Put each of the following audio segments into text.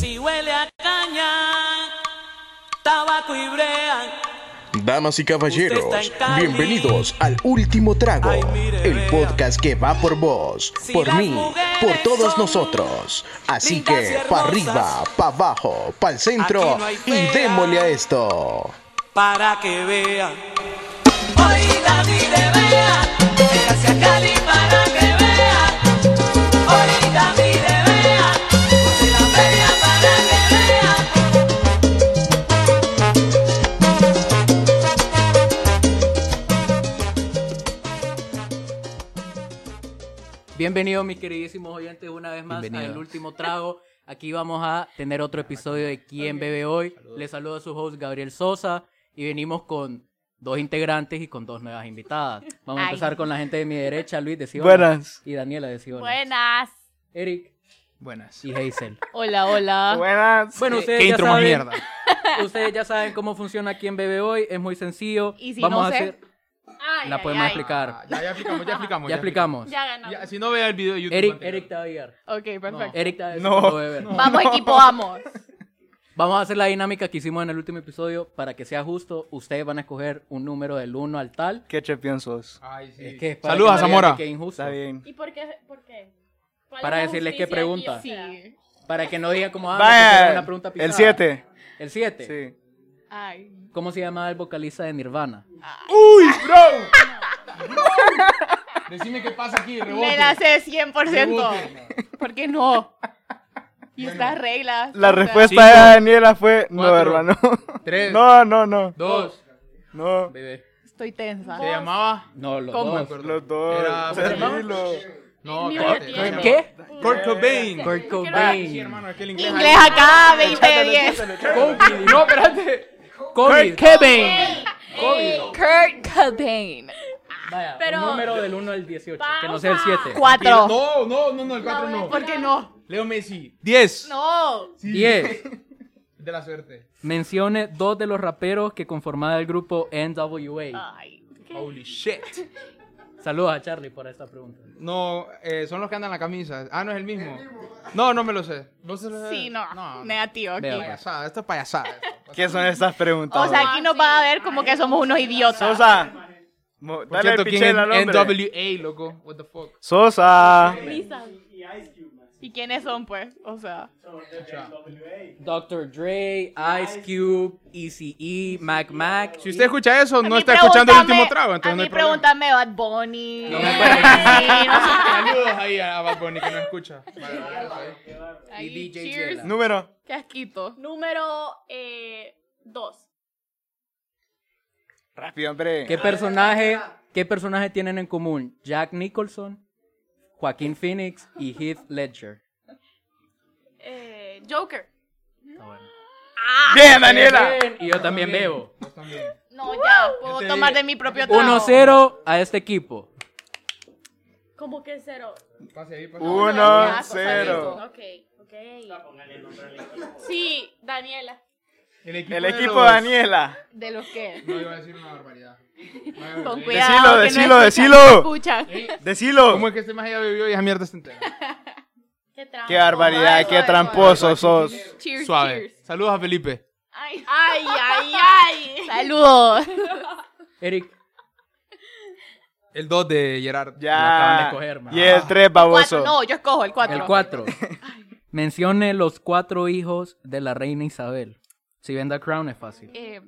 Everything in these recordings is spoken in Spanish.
Si huele a caña, tabaco y brea. Damas y caballeros, bienvenidos al Último Trago, Ay, mire, el podcast que va por vos, Si por mí, por todos nosotros. Así que, pa' arriba, pa' abajo, pa' el centro no y démosle a esto. para que vea. Oiga, mire, vea, Cali para Bienvenidos mis queridísimos oyentes una vez más al último trago. Aquí vamos a tener otro episodio de ¿Quién bebe hoy? Les saludo a su host Gabriel Sosa y venimos con dos integrantes y con dos nuevas invitadas. Vamos a Ay. empezar con la gente de mi derecha, Luis de. Buenas. Y Daniela de. Buenas. Eric Buenas. y Hazel. Hola, hola. Buenas. Bueno, ¿Qué- ustedes qué ya intro más saben- mierda? Ustedes ya saben cómo funciona ¿Quién bebe hoy? Es muy sencillo. Y si Vamos no a sé. hacer... Ay, La ay, podemos ay. explicar. Ah, ya, ya explicamos, ya explicamos. Ya explicamos. Ya. Ya, si no vea el video de YouTube. Eric, anterior. Eric te va a guiar. Ok, No, perfecto. Eric te va a No. Vamos, equipo, vamos. Vamos a hacer la dinámica que hicimos en el último episodio para que sea justo. Ustedes van a escoger un número del 1 al tal. ¿Qué champion sos? Ay, sí. Es que es para Saludos a Zamora. que injusto. Está bien. ¿Y por qué? ¿Por qué? ¿Cuál Para decirles qué pregunta. aquí? Sí. Para que no digan como ah, Vaya, una pregunta el pisada. 7. El 7. Sí. Ay. ¿Cómo se llamaba el vocalista de Nirvana? ¡Uy, bro! Decime qué pasa aquí, rebote. Me la sé 100%. Rebote. ¿Por qué no? Y estas reglas. La o sea, respuesta Cinco, de Daniela fue no, cuatro, hermano. tres, No, no, no. Dos. No. Bebé. Estoy tensa. Se llamaba. No, los ¿Cómo? dos. Los dos. Era-. No, ¿Qué? Kurt Cobain. Kurt Sí, Cobain. hermano, es que el inglés. Inglés acá, 2010. Kobe. No, espérate. Kobe. Cobain. Kobe. Kurt Cobain. Vaya, Pero- un número del 1 al 18. Que no sea el 7. Cuatro. No, no, no, no, el 4 no. ¿Por qué no? Leo Messi. 10. No. 10. De la suerte. Mencione dos de los raperos que conformaban el grupo NWA. Ay. Holy shit. Saludos a Charlie por esta pregunta. No, eh, son los que andan en la camisa. Ah, no es el mismo. No, no me lo sé. ¿No se lo sé? Sí, no. No, Negativo aquí. Vea, Payasada, esto es payasada. esto. ¿Qué son estas preguntas? O sea, aquí nos van a ver como que somos unos idiotas. Sosa. Mo- Por Dale cierto, el ¿quién es al hombre. NWA, loco? What the fuck? Sosa. ¿Y quiénes son, pues? O sea. Dr. Dre, Ice Cube, Eazy-E, Mac Mac. Si usted escucha eso, no está escuchando el último trago, entonces A no mí hay problema. pregúntame Bad Bunny. No me no. Saludos ahí a Bad Bunny que no escucha. Y DJ. Número. Qué asquito. Número eh, dos. Rápido, hombre. ¿Qué personaje, ¿Qué personaje tienen en común? Jack Nicholson, Joaquín Phoenix y Heath Ledger. Eh, Joker. Está bueno. Bien, Daniela. Bien, Y yo también bebo. Vos también. No, ya. Puedo tomar de mi propio trago. 1-0 a este equipo. ¿Cómo que cero? Pase ahí, pase. Uno, Ya, cero. Ok, ok. Sí, Daniela. El equipo, El de equipo los- Daniela. ¿De los qué? No iba a decir una barbaridad. Con Eh, cuidado. que decilo, no decilo. escuchan, no escuchan. Decilo. ¿Cómo es que este más allá bebió y esa mierda está entera? Qué. Qué barbaridad, Suave, qué suave, tramposo sos. Cheers, Suave. cheers. Saludos a Felipe. Ay, Ay, ay, ay. saludos. Eric, El 2 de Gerard. Lo acaban de Ya. escoger, man. Y el 3, baboso. Cuatro, no, yo escojo el cuatro. el 4. Mencione los cuatro hijos de la reina Isabel. Si ven The Crown es fácil. Eh,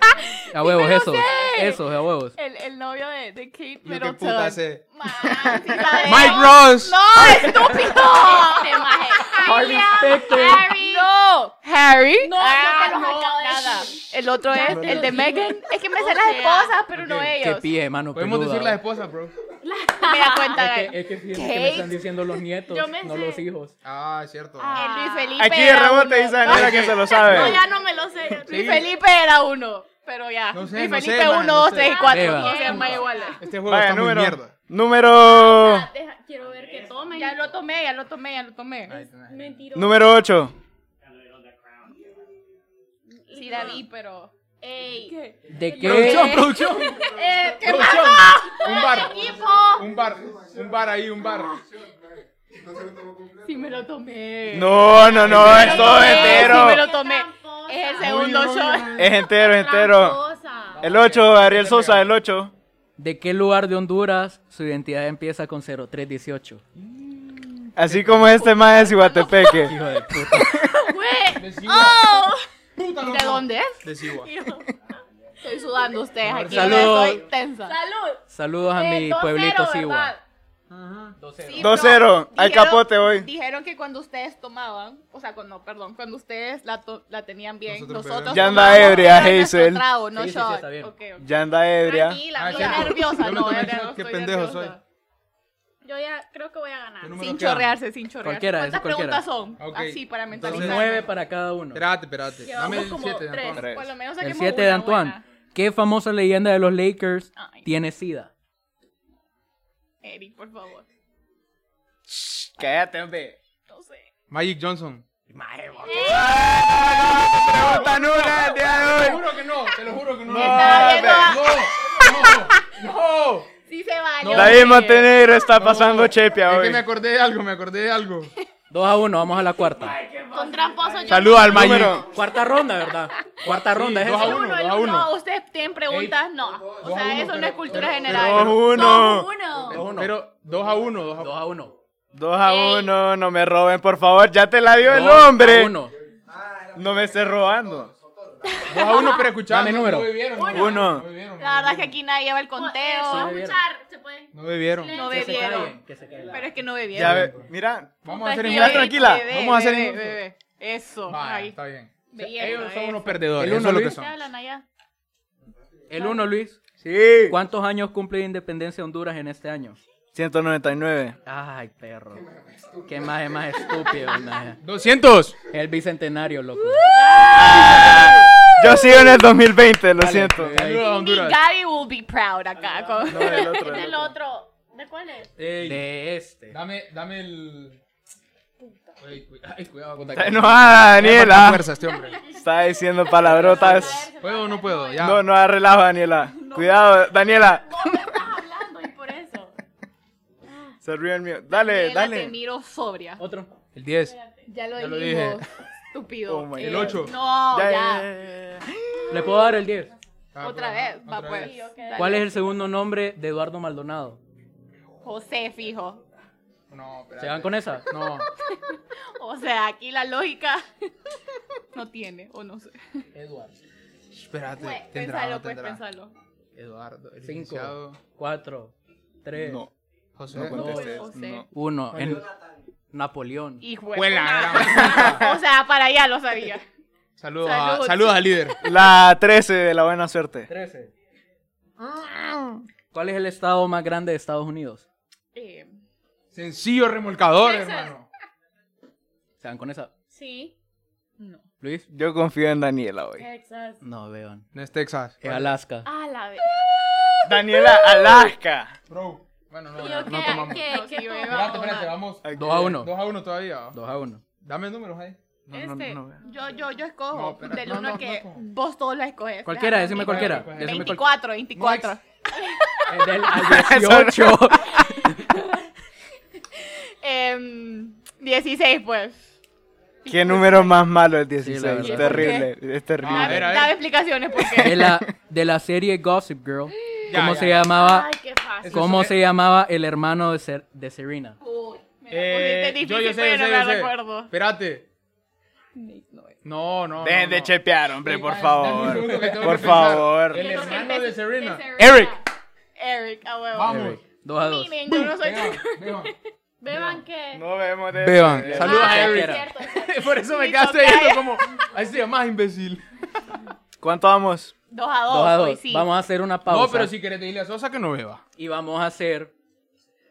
A huevos, sé. Esos, a huevos. el, el novio de, de Kate Yo qué Middleton. puta sé. Sí. Mike Ross. No, estúpido. Este maje. Harvey Specter. Harry. No, Harry. No, Ah, no, de nada. El otro es el de dije. Megan. Es que me sé las esposas, pero no Qué ellos. pie, mano. Podemos peluda. decir las esposas, bro. Me da cuenta. Es que, es que fíjense que Kate. me están diciendo los nietos, Yo me no sé. los hijos. Ah, es cierto. Ah. El Luis Felipe. Aquí de rebote dice Daniela que se lo No, sabe. ya no sé. Sí. Luis Felipe era uno. Pero ya. No sé, Luis no sé, Felipe man, 1, no 2, sé. 3 y 4. Beba. No sean más iguales. Este juego Vaya, está número. muy mierda. Número. Deja- quiero ver que tomen. Ya lo tomé, ya lo tomé, ya lo tomé. Mentiroso. Número 8. Sí, la vi, pero. Ey. ¿De qué? Producción, producción. Eh, ¿Qué Producción. pasa? Un bar. Equipo. Un bar. Un bar ahí, un bar. Sí me lo tomé. No, no, no, Me es lo todo entero. Sí me lo tomé. Es el segundo show. Es entero, es entero. El 8, Ariel Sosa, el 8. ¿De qué lugar de Honduras su identidad empieza con 0318? Así como este más es Iguatepeque. Hijo de puta. Oh. ¿De dónde es? De Cigua. Estoy sudando ustedes aquí. Saludos. Estoy tensa. Salud. Saludos a mi pueblito Cigua. 2-0. 2-0. Al capote hoy. Dijeron que cuando ustedes tomaban, o sea, cuando, perdón, cuando ustedes la, to la tenían bien, nosotros, nosotros Ya anda ebria, Hazel. Trago, no sí, sí, sí. Okay, okay. Ya anda ebria. Tranquila, ah, estoy ah, nerviosa. No, ebria, Qué pendejo nerviosa. soy. Yo ya creo que voy a ganar. Sin queda? chorrearse, sin chorrearse. Cualquiera, ¿Cuántas cualquiera. preguntas son? Okay. Así, para mentalizar. Nueve para cada uno. Espérate, espérate. Dame el 7 de Antoine. Por lo menos el 7 de Antoine. ¿Qué famosa leyenda de los Lakers Ay. tiene SIDA? Eric, por favor. Cállate, hombre. No sé. Magic Johnson. Pregunta nula el día de Te hoy. lo juro que no, te lo juro que no. A- No, no. Sí se vale. David hombre. Montenegro está pasando chepia Es hoy. que me acordé de algo, me acordé de algo. 2 a 1, vamos a la cuarta. Con tramposo yo. Saludos al Magic. Número. Cuarta ronda, ¿verdad? Cuarta ronda es dos a esa. uno. Uno, el dos a uno. uno. Ustedes tienen preguntas, no. O a sea, eso no es cultura general. 2 1. Uno. Dos a uno. Pero 2 a 1, 2 a 2 a 1. 2 a 1. No me roben, por favor. Ya te la dio el hombre. uno. No me estés robando. 2 a 1, pero escuchame. Dame número. Uno. La verdad es que aquí nadie lleva el conteo. No bebieron. No bebieron. Pero es que no Ya bebieron. ve, mira. Vamos a hacer Tranquila, injusto. tranquila. Vamos a hacer injusto. Eso. Vaya, ahí. está bien. Belleza, Ellos son unos perdedores. El Eso uno, es lo que Luis. ¿Qué son. hablan allá? El 1, Luis. Sí. ¿Cuántos años cumple de independencia de Honduras en este año? 199. Ay, perro. Qué más es más estúpido. maje. 200. Es el bicentenario, loco. Yo sigo en el 2020, lo Dale, siento. Saludos a Mi Honduras. Gary will be proud acá. con- No, el otro, el otro. ¿De cuál es? Ey, De este. Dame, dame el. Ey, cu- ay, cuidado con Está enojada, Me falta Daniela. fuerza este hombre. Está diciendo palabrotas. ¿Puedo o no puedo? Ya. No, no relajo, Daniela. Cuidado, Daniela. Estás hablando y por eso. Se ríe el mío. Dale, Te dale. miro sobria. Otro. El 10. Ya lo Ya lo dijimos. dije. Estúpido. Oh Eh. El ocho. No, Ya, ya. ¿Le puedo dar el 10? Ah, Otra vez. Va pues. vez. Dale. ¿Cuál es el segundo nombre de Eduardo Maldonado? José, fijo. No, espérate. ¿Se van con esa? No. O sea, aquí la lógica no tiene, o no sé. Eduardo. Espérate. Pues, tendrá, pensalo, no pues, pensalo. Eduardo, el 5, licenciado 4, 3, No, José. no contestes. José. No. 1. En Napoleón. Hijo de Huela, puta. O sea, para allá lo sabía. Saludos, Salud. a, saludos al líder. La 13 de la buena suerte. 13. ¿Cuál es el estado más grande de Estados Unidos? Eh, Sencillo remolcador, Texas. hermano. ¿Se van con esa? Sí. no. ¿Luis? Yo confío en Daniela hoy. Texas. No, vean. No es Texas. Es Alaska. Ah, la vez. Daniela, Alaska. Bro. Bueno, no, ¿Y no, yo no tomamos. Espérate, espérate, vamos. 2 a 1. 2 a 1 todavía. 2 a 1. Dame números ahí. No, Este, no, no. yo, yo, yo escojo del no, uno no, que no, no. vos todos la escoges. Cualquiera, decime cualquiera. cuál- Decime cual- 24, 24. Es del al 18. Em, 16, pues. ¿Qué número más malo el Sí, la 16? verdad. terrible, es terrible. A ver, a ver. Dame explicaciones de, porque. la, de la serie Gossip Girl. Ya, ¿Cómo ya. se llamaba? Ay, qué fácil. ¿Cómo se llamaba el hermano de, Ser- de Serena? Uy, me la Eh, pusiste yo, yo difícil, sé, pero yo sé, no yo me sé. recuerdo. Espérate. No, no. Dejen no, de no. chepear, hombre, por favor. Por favor. El hermano de Serena. Serena. Eric. Eric, a huevo. Vamos. 2 a 2. Miren, yo no soy Beban, beban. Que. No vemos de Beban. Saludos a Ah, Eric. es cierto, es cierto. Por eso me quedaste ya. como. Ahí se llama imbécil. ¿Cuánto vamos? 2 a 2. 2 a hoy 2. sí. Vamos a hacer una pausa. No, pero si querés decirle a Sosa que no beba. Y vamos a hacer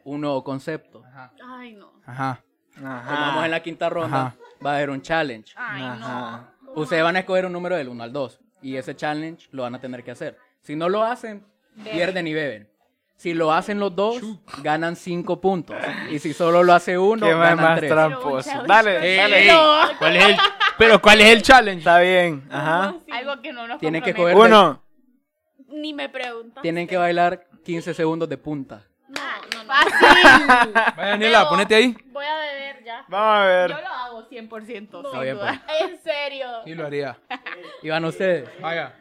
un nuevo concepto. Ay, no. Ajá. Como vamos en la quinta ronda, Ajá. va a haber un challenge. Ay, Ajá. Ustedes van a escoger un número del 1 al 2. Y ese challenge lo van a tener que hacer. Si no lo hacen, pierden y beben. Si lo hacen los dos, ganan 5 puntos. Y si solo lo hace uno, ¿Qué más, ganan más 3. tramposo? Dale, dale. no. ¿Cuál es el, pero ¿cuál es el challenge? Está bien. Ajá. Algo que no nos Tienen que compromete. coger- Uno. Ni me preguntas. Tienen que bailar 15 segundos de punta. No, no, no. Fácil. Vaya, Daniela, Bebo. ponete ahí. Voy a beber ya. Vamos a ver. Yo lo hago 100%. Está sin bien, duda. En serio. Sí, lo haría. Y van ustedes. Vaya.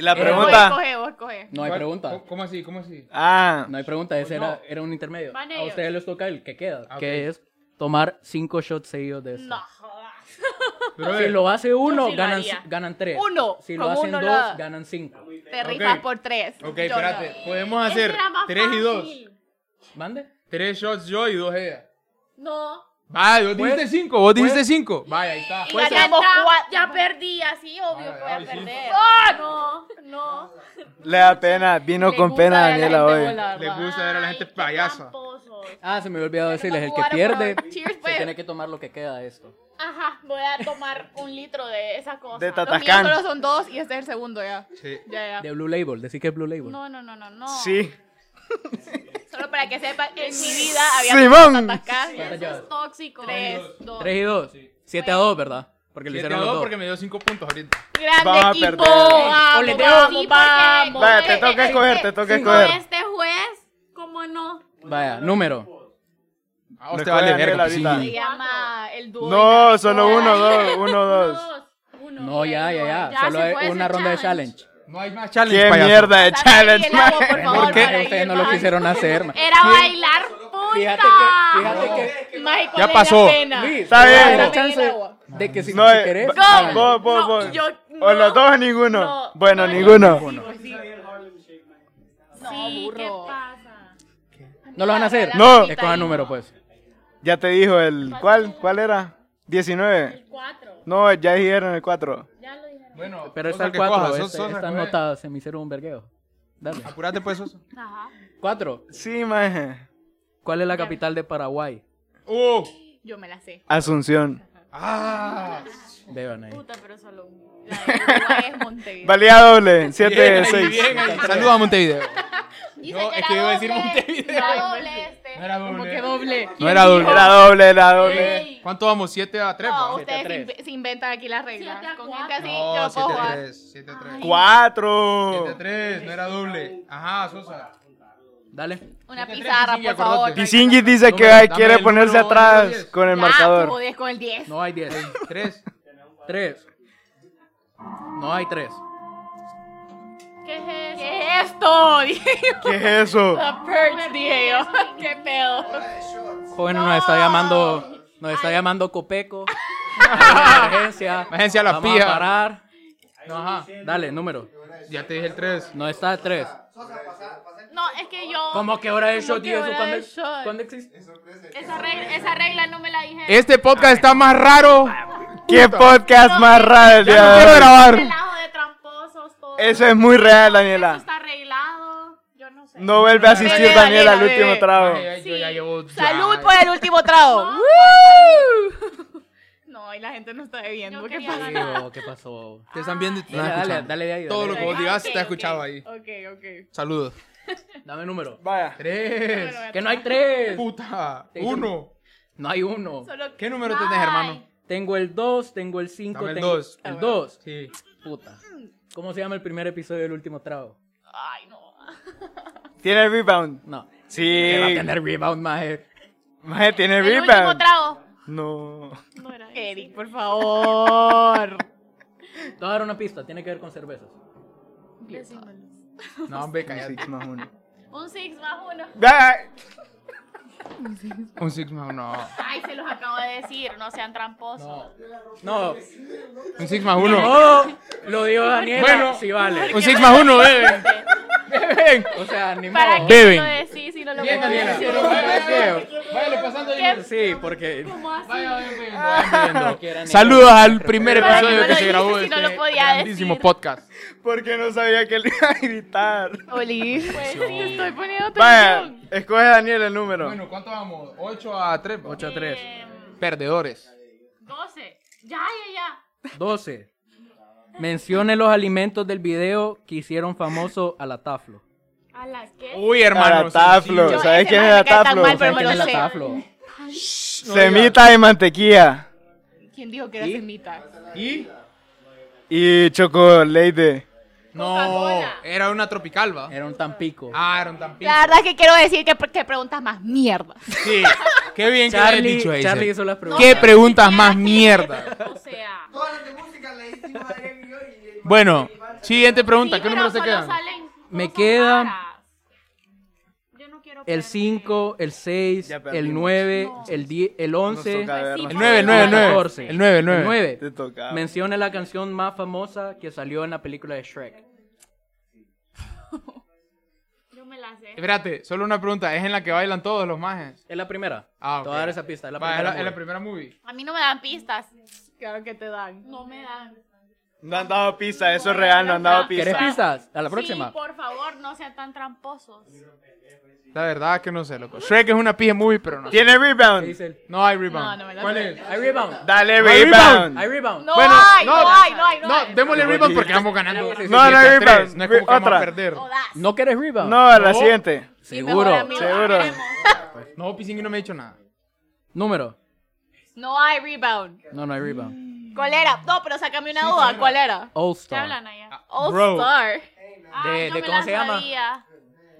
Y la Eh, Vos pregunta. escoge, vos escoge. No hay ¿Cuál- pregunta. ¿Cómo- ¿Cómo así? ¿Cómo así? Ah, No hay pregunta, ese era, era un intermedio. Van A ellos. ustedes les toca el que queda, Ah, que es tomar cinco shots seguidos de esto. No jodas. Pero, Si eh, lo hace uno, sí lo ganan, tres. Uno, Si lo hacen uno dos, lo- ganan cinco. Te rifas por tres. Ok, Yo espérate. no. Podemos hacer 3 y 2. fácil. ¿Mande? Tres shots yo y dos ella. No. Vaya, vos dijiste 5, vos dijiste 5. Vaya, ahí está. Pues ya, ya- cuatro. ya perdí, así obvio que voy a perder. ¡Ah! No, no. le da pena. Vino Le con pena a Daniela hoy. Le gusta ver a la gente payasa. Ah, se me olvidó decirles, el que pierde. Cheers, se pues. tiene que tomar lo que queda de esto. Ajá, voy a tomar un litro de esa cosa. De Los míos Tatacán. solo son dos y este es el segundo ya. Sí. Ya, ya. De Blue Label, decir que es Blue Label. No, no, no, no, no. Sí. Solo para que sepan, en mi vida había Simón. ¿Cuántas Eso es tóxico. Tres, dos. Tres y dos. Siete a dos, ¿verdad? Porque Siete hicieron a los dos dos. porque me dio 5 puntos ahorita. Grande Vamos a equipo. perder. Vamos, Ole, vamos, Sí, vamos. Vaya, te toca escoger, te toca Sí. Con escoger. este juez, ¿cómo no? Vaya, número. A vos Me te vale escoge verga, Daniela pues, Se sí. llama el dúo. No, solo uno, dos. Uno, dos. Dos, uno. No, ya, ya, ya. Ya Solo se ese una ronda de challenge. No hay más challenge, Qué payaso. mierda de challenge, el agua, man. por favor, ¿Por qué para ustedes ir no lo quisieron hacer? ma? Era bailar punta. Fíjate que, fíjate que ¿cuál Ya pasó. Luis, Está bien. la chance de que si, No, si querés, va- háganlo. vos, vos, No, yo- O no. los dos o ninguno. No, Bueno, no, ninguno. Sí, ¿qué burro. pasa? ¿No lo van a hacer? No. Escoja el número, pues. Ya te dijo el. ¿Cuál? ¿Cuál era? 19. El 4. No, ya dijeron el 4. Bueno, Pero está el que 4. cojas, Sosa, Sosa, Estas que notas se me hicieron un vergueo. Dale. Apurate pues, Sosa. Ajá. 4. Sí, maje. ¿Cuál es la capital de Paraguay? Uh. Yo me la sé. Asunción. Ah. Beban ahí. Puta, pero solo uno. La de Uruguay es Montevideo. Valía doble. 7 Bien, de ahí, 6. bien, ahí. Saludos a Montevideo. Dice No, que es que iba a decir doble. Montevideo. Era doble este. No era Como que doble. doble. No era doble. Era doble, era doble. Ey, ¿Cuánto vamos? 7 a 3, No, ustedes Siete a se se inventan aquí las reglas. Siete a Con cuatro. gente así, No, lo 7 puedo a jugar. 3. 7 a 3. 4. 7 a 3, no era doble. Ajá, Sosa. Dale. Una pizarra, tres, por favor. Pisingi dice que quiere ponerse número atrás 10. con el Ya, marcador. jodés con el 10. No hay 10. 3. 3. No hay 3. ¿Qué es eso? ¿Qué es esto? ¿Qué es eso? La perch, dije yo. ¿Qué pedo? Joven nos está llamando. Nos está llamando Copeco. Emergencia. Emergencia a la Vamos pija. a parar. No, ajá. Dale, número. Ya te dije el 3. No está 3. No, es que yo. ¿Cómo que hora de shot y eso? hora ¿Cuándo, de shot? ¿Cuándo existe? Esa regla, esa regla no me la dije. Este podcast está más raro. ¿Qué podcast más raro el Ya día quiero hoy? grabar. Relajo de tramposos, todo. Eso es muy real, Eso Daniela. está arreglado. Yo no sé. No vuelve a asistir Bebé, Daniela al último trago. Ay, Yo ya llevo. Salud por el último trago. No, ¡Woo! No, y la gente no está bebiendo. Yo ¿Qué. Tío, ¿Qué pasó? Te están viendo y te están Dale, dale, de ahí. Todo lo que vos digas Ok, está ok. escuchado ahí. Ok, ok. Saludos. Dame número. Vaya. 3. Que no hay 3. Puta. Te 1. No hay uno. Solo ¿Qué número tenés, hermano? Tengo el 2, tengo el 5, Dame el tengo dos. El 2. Sí. Puta. ¿Cómo se llama el primer episodio del último trago? Ay, no. ¿Tiene rebound? No. Sí. Que va a tener rebound, maje. Maje, ¿tiene El último rebound? trago. No. No era. Eric, por favor. Te voy a dar una pista. Tiene que ver con cervezas. No, hombre, cállate. Six más uno. Un six más Un Six más uno. Ay, se los acabo de decir, no sean tramposos. No. Un Six más uno. No. Lo dijo Daniela. Bueno. sí vale. Un Six más uno, beben. Beben. O sea, ni ¿Para modo. qué Beben. lo decís si no lo puedo decir? Váyale pasando. ¿Qué? Sí, porque. ¿Cómo así? Vaya, vayan viendo. Quieran Saludos al primer ¿Para qué episodio no que lo se grabó de si no lo este podía grandísimo decir? podcast. Porque no sabía que le iba a gritar. Oli. Pues sí, estoy poniendo Vaya, atención. escoge Daniel el número. Bueno, ¿cuánto vamos? 8 a 3. 8 a 3. Em, Perdedores. 12. Ya, ya, ya. 12. Mencione los alimentos del video que hicieron famoso a la Taflo. ¿A las qué? Uy, hermano. Para Taflo. Yo, ¿Sabes quién es tan Taflo? mal, pero ¿Saben me quién lo es la sé. Taflo? Semita y mantequilla. ¿Quién dijo que era ¿Y? semita? ¿Y? Y chocolate. No, era una tropical, ¿va? Era un Tampico. Ah, era un Tampico. La verdad es que quiero decir que, que preguntas más mierda. Sí, qué bien que le hayas Charlie, dicho eso. Charlie hizo las preguntas. ¿Qué preguntas más mierda? O sea. Bueno, siguiente pregunta. sí, ¿Qué pero números se solo quedan? salen Me queda raras. Yo no quiero El perder. 5, el 6, Ya el perdimos. 9, el 10, el 11, toca vernos. El 9, el 9, el 9. 14. El 9, el 9. El 9. Te tocaba. Menciona la canción más famosa que salió en la película de Shrek. Yo me la sé. Espérate, solo una pregunta. ¿Es en la que bailan todos los majes? Es la primera. Ah, ok. Te voy a dar esa pista. Es la Va, primera. es la, es la movie. primera movie. A mí no me dan pistas. Claro que te dan. No me dan. No han dado pista, eso es real, no han dado ¿Quieres pista. pistas? A la próxima. Sí, por favor, no sean tan tramposos. La verdad es que no sé, loco. Shrek es una pija movie, pero no. ¿Tiene ¿Qué rebound? dice él? No hay rebound. No, no me ¿Cuál es? Hay rebound. Dale rebound. Hay rebound. No Bueno, hay, no, no, hay, no hay, no, No, hay. démosle rebound porque vamos ganando. No, no hay 7 a 3. rebound. No es como que vamos a Otra. perder. ¿No quieres rebound? No, a la siguiente. Seguro. Seguro. No, Pisingui no me ha dicho nada. Número. No hay rebound. No, no hay rebound. ¿Cuál era? No, pero sácame una duda. ¿Cuál era? All ¿Qué Star. hablan allá? All Bro. Star. Ah, De- de me cómo la se llama. sabía.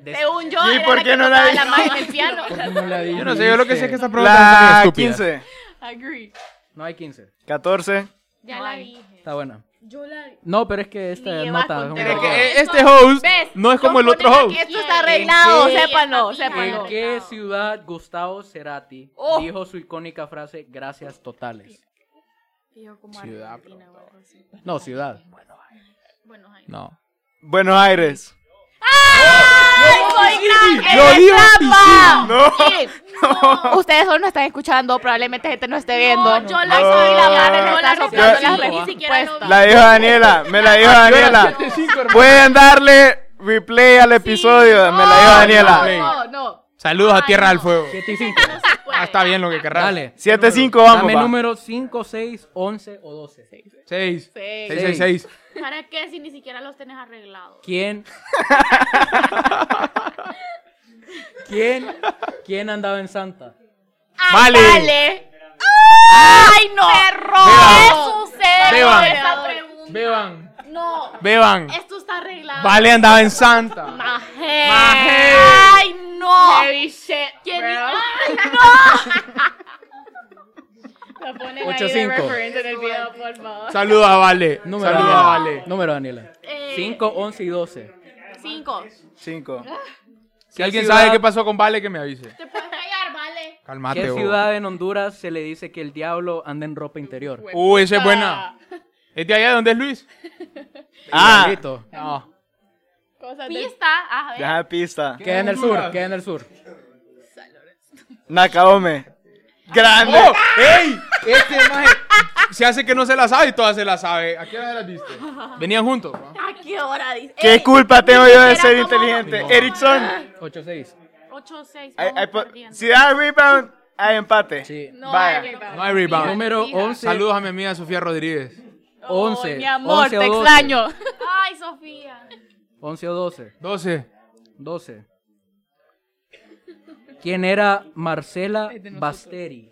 De- Según yo, ¿Y era por la qué que no la la mano en el piano. No la Yo no sé, yo lo que sé es que esta pregunta La es estúpida. 15, Agree. No hay 15. 14. Ya No la dije. Está buena. Yo la No, pero es que esta nota es un que poco- eh, este host ¿Ves? no es como el otro host. Esto está arreglado, ¿En qué- sépanlo, ¿En sépanlo. ¿En qué ciudad Gustavo Cerati Oh. dijo su icónica frase gracias totales? Yo como Ciudad, Argentina o algo así. No, ciudad. No. Buenos Aires. ¡Soy gran Lo en dijo trampa! No. Sí. Ustedes solo no están escuchando, probablemente gente no esté viendo. No, yo Ay, la No. soy la madre, no no la soplando las ni siquiera lo. La dijo Daniela, me la dijo Ah, Daniela. 7-5. Pueden darle replay al episodio, me la dijo Daniela. No, no. Saludos a Ay, Tierra no. del Fuego. 7 y 5. No se puede. Ah, está bien lo que querrás. Dale. 7-5 vamos, Dame va. número 5, 6, 11 o 12. 6. Seis. 6, 6, 6. ¿Para qué si ni siquiera los tenés arreglados? ¿Quién? ¿Quién? ¿Quién andaba en Santa? Vale. Vale. ¡Ay, no! ¡Perro! ¿Qué sucede Beban. esa pregunta? Beban. No, Beban. esto está arreglado. Vale andaba en Santa. Maje. Maje. ¡Ay, no! Heavy shit. ¿Quién bro. ¡Ay, Lo ponen Ocho, ahí de cinco. referente en el video, por favor. Saludos a Vale. Número, Saludos a Daniela. Vale. Número, Daniela. Eh, 5, 11 y 12. no! Cinco. 5. Si alguien ciudad- sabe qué pasó con Vale, que me avise. Te puedes callar, vale. Calmate, ¿Qué vos. ciudad en Honduras se le dice que el diablo anda en ropa interior? Uh, esa es buena. ¿Es de allá de donde es Luis? Ah. No. Cosas de... Pista, a ver. deja pista. Queda en el sur, queda en el sur. Nakaome. Grande. ¡Oh! ¡Ey! Este maje se hace que no se la sabe y todas se la sabe. ¿A qué hora se las viste? Venían juntos. ¿no? ¿A qué hora dice? ¿Qué culpa tengo yo de ser inteligente? Erickson. 8, 6. 8 6. Hay- hay po- Si da rebound, hay empate. Sí. No Vaya. hay rebound. No hay rebound. Número Hija. 11. Saludos a mi amiga Sofía Rodríguez. 11. Ay, mi amor, 11 o te 12. extraño. Ay, Sofía. 11 o 12. 12. 12. ¿Quién era Marcela Basteri?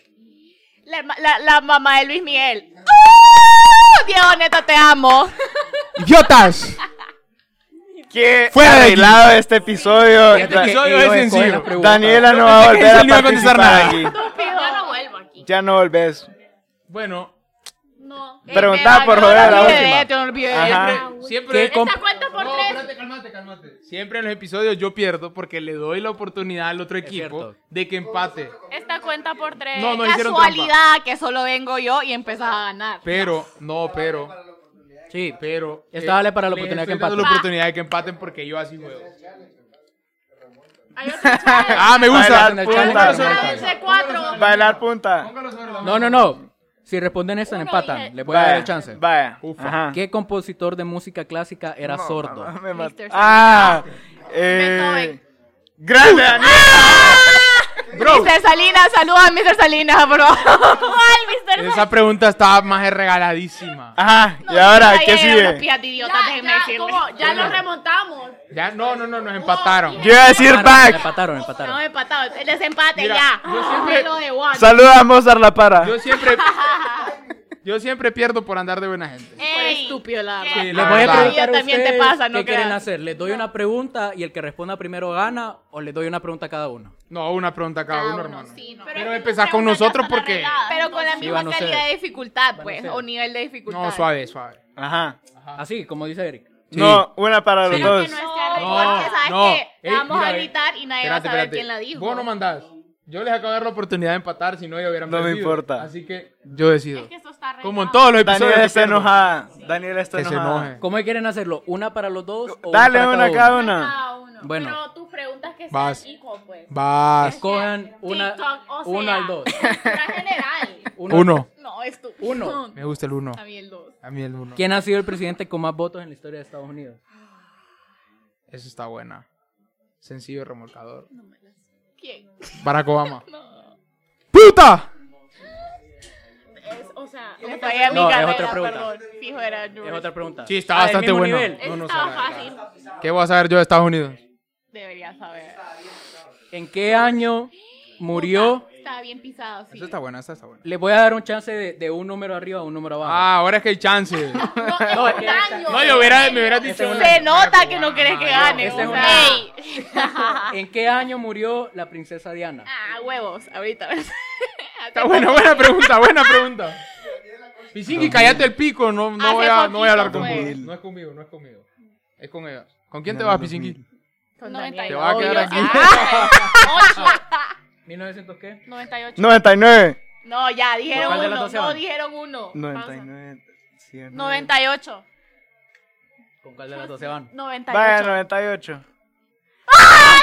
La, la, la mamá de Luis Miguel. ¡Uh! Diego, neta, te amo. ¡Idiotas! ¿Qué Fuera de arreglado este episodio? Que episodio es sencillo. Daniela no va a volver a participar nada. aquí. Yo no vuelvo aquí. Ya no volvés. Bueno, No. Preguntaba Eh, por joder a la última. Te. Ajá. siempre. ¿Qué comp- Esta cuenta por No, tres. espérate, cálmate, cálmate. Siempre en los episodios yo pierdo porque le doy la oportunidad al otro equipo de que empate. Esta cuenta por tres. No, no hicieron trampa. Casualidad que solo vengo yo y empezás a ganar. Pero, no, pero, Sí. pero. Esta vale para la oportunidad que empaten. la oportunidad de que empaten porque yo así juego. Ah, me gusta. Bailar punta. No, no, no. Si responden Uno, empatan. dije- Les voy a dar el chance. Vaya. Ufa. Ajá. ¿Qué compositor de música clásica era sordo? Me. Ah, eh, grande Daniela. Mr. Salinas, saluda a Mr. Salinas, bro. Ay, Mr. Esa pregunta estaba más regaladísima. Ajá, y ahora, ¿qué sigue? Ya, ya, ya lo remontamos. Ya, no, no, no, nos empataron. Yo iba a decir Empataron, back. empataron, No, empataron. empatado. El desempate Mira, ya. yo siempre-. Saluda a Mozart La Para. Yo siempre. Yo siempre pierdo por andar de buena gente. Ey, estúpido, la verdad. Les Ah, voy a preguntar a también te pasa, no qué quieren hacer. Les doy una pregunta y el que responda primero gana o les doy una pregunta a cada uno. No, una pregunta a cada, Cada uno, uno, hermano. sí, no. Pero, empezás tus con nosotros porque... Pero con la entonces- misma calidad de dificultad, pues, o nivel de dificultad. No, suave, suave. Ajá. Así, como dice Eric. Sí. No, una para los Sí. Pero dos. que no No, porque sabes no. que Ey, vamos mira, a gritar y nadie Espérate, va a saber espérate. quién la dijo. Vos no mandás. Yo les acabo de dar la oportunidad de empatar si no ya hubieran No me importa. Así que yo decido. Es que eso está. Como en todos los episodios. Daniela que está enojada. Daniela está Que se enojada. enoje. ¿Cómo quieren hacerlo? ¿Una para los dos o Dale una una para cada cada uno? una. Cada uno. Bueno. Pero tus preguntas que sean Vas. equal, pues. Vas. Escojan una, TikTok, o sea, uno al dos. cultura general. Uno. Uno. No, es tú. Uno. Me gusta el uno. A mí el dos. A mí el uno. ¿Quién ha sido el presidente con más votos en la historia de Estados Unidos? Eso está buena. Sencillo remolcador. ¿Quién? Barack Obama. ¡Puta! Es, o sea, Le fallé a mi No, es otra pregunta. perdón. Fijo, era Es otra pregunta. Sí, está Ah, bastante bueno. nivel. No, no estaba fácil. ¿Qué voy a saber yo de Estados Unidos? Debería saber. ¿En qué año murió? Estaba bien pisado, sí. Esa está buena, esa está buena. Les voy a dar un chance de, de un número arriba a un número abajo. Ah, ahora es que hay chance. no, es que No, yo hubiera, me hubiera dicho. Se nota que no querés que gane. Esta es o una- sea. Ey. ¿En qué año murió la princesa Diana? Ah, huevos, ahorita. Está buena, buena pregunta, buena pregunta. Pisingui, cállate el pico, no, no, voy, a, no voy a hablar pues. No es conmigo, no es conmigo. Es con ella. ¿Con quién te vas, Pisingui? Con 92. Te vas a quedar aquí. Ah, ¿1900 qué? 98. 99. No, ya, dijeron ¿Cuál de las uno. dos se No, van? dijeron uno. 99. 100. 98. ¿Con cuál de las dos se van? 98. Vaya, 98.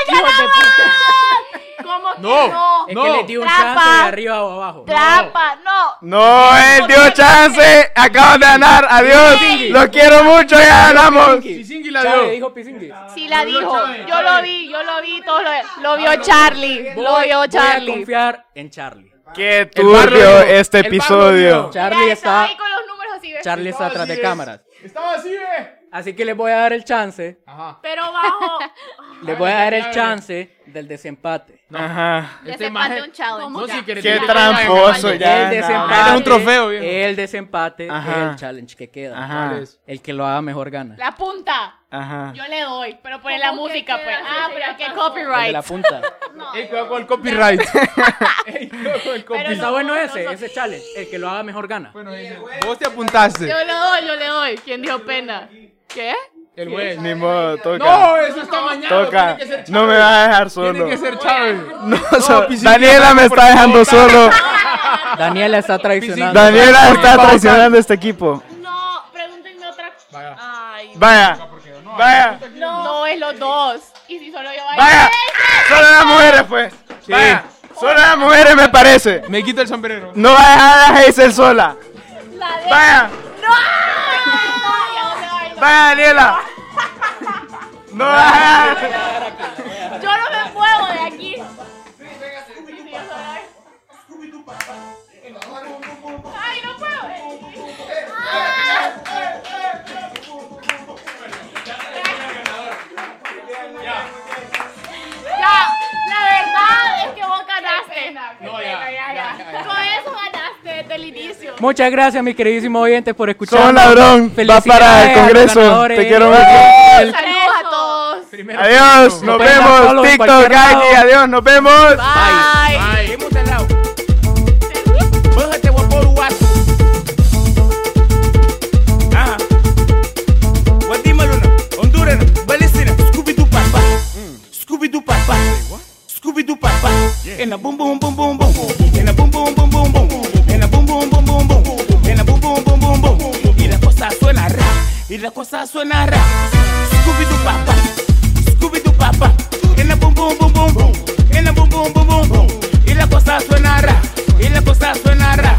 ¡Hijos de puta! ¿Cómo que No. no? Es No. que le di un chance de arriba o abajo. Trampa, no. No, él dio chance. Acaban de ganar. Adiós. Los quiero mucho. Ya ganamos. Pisingui la dio. dijo Pisingui. Sí la dijo. Yo lo vi, yo lo vi, todo lo, lo vio Charlie. Lo vio Voy a Charlie. confiar en Charlie. Qué turbio dio. este episodio. dio. Charlie está, ahí con los números así, ¿ves? Charlie está atrás de cámaras. Estaba así, ve. Así que les voy a dar el chance. Ajá. Pero bajo. Les voy a dar el chance del desempate. Ajá. Este Desempate un challenge. No, si Qué tramposo el ya. desempate. no. Es un trofeo, viejo. El desempate Ajá. el challenge que queda. Ajá. ¿Cuál es? El que lo haga mejor gana. La punta. Ajá. Yo le doy, pero pone ¿Cómo la música, queda? pues. Ah, pero que pasó. El de copyright. la punta. Ey, cuidado con el copyright. Ey, cuidado con el Pero copyright. Está bueno ese, ese challenge. El que lo haga mejor gana. Bueno, ese. Vos te apuntaste. Yo le doy, yo le doy. ¿Quién dijo pena? ¿Qué? El juez. Ni modo, toca. No, eso está mañana. Toca. Tiene que ser No me vas a dejar solo. Tiene que ser Chávez. No, so- Daniela me está dejando solo. Daniela está traicionando. Daniela está traicionando este equipo. No, pregúntenme otra. Vaya. Ay. Vaya. Vaya. No, es los dos. Y si solo yo Vaya. Solo las mujeres, pues. Vaya. Solo las mujeres me parece. Me quito el sombrero. No va a dejar a Hazel sola. Vaya. Vaya, Daniela. No va a dejar. Yo no me muevo de aquí. Ay, no puedo. Ya, la verdad es que vos ganaste. No, ya. ya, ya, el inicio. Muchas gracias, mis queridísimos oyentes, por escuchar. Sos un ladrón. Va para el Congreso. Te quiero mucho. Saludos a todos. Adiós. Nos Nos vemos. TikTok. Gagi. Adiós. Nos vemos. Bye. Honduras, Palestina, Scooby-Doo papá. Scooby-Doo. Scooby-Doo papá. En la boom boom boom boom boom boom e la cosa suonará. Scooby do papa, Scooby do papa, en la é bum bum bum bum bum, en la é bum bum bum bum bum, y la cosa suonará, y la cosa suonará.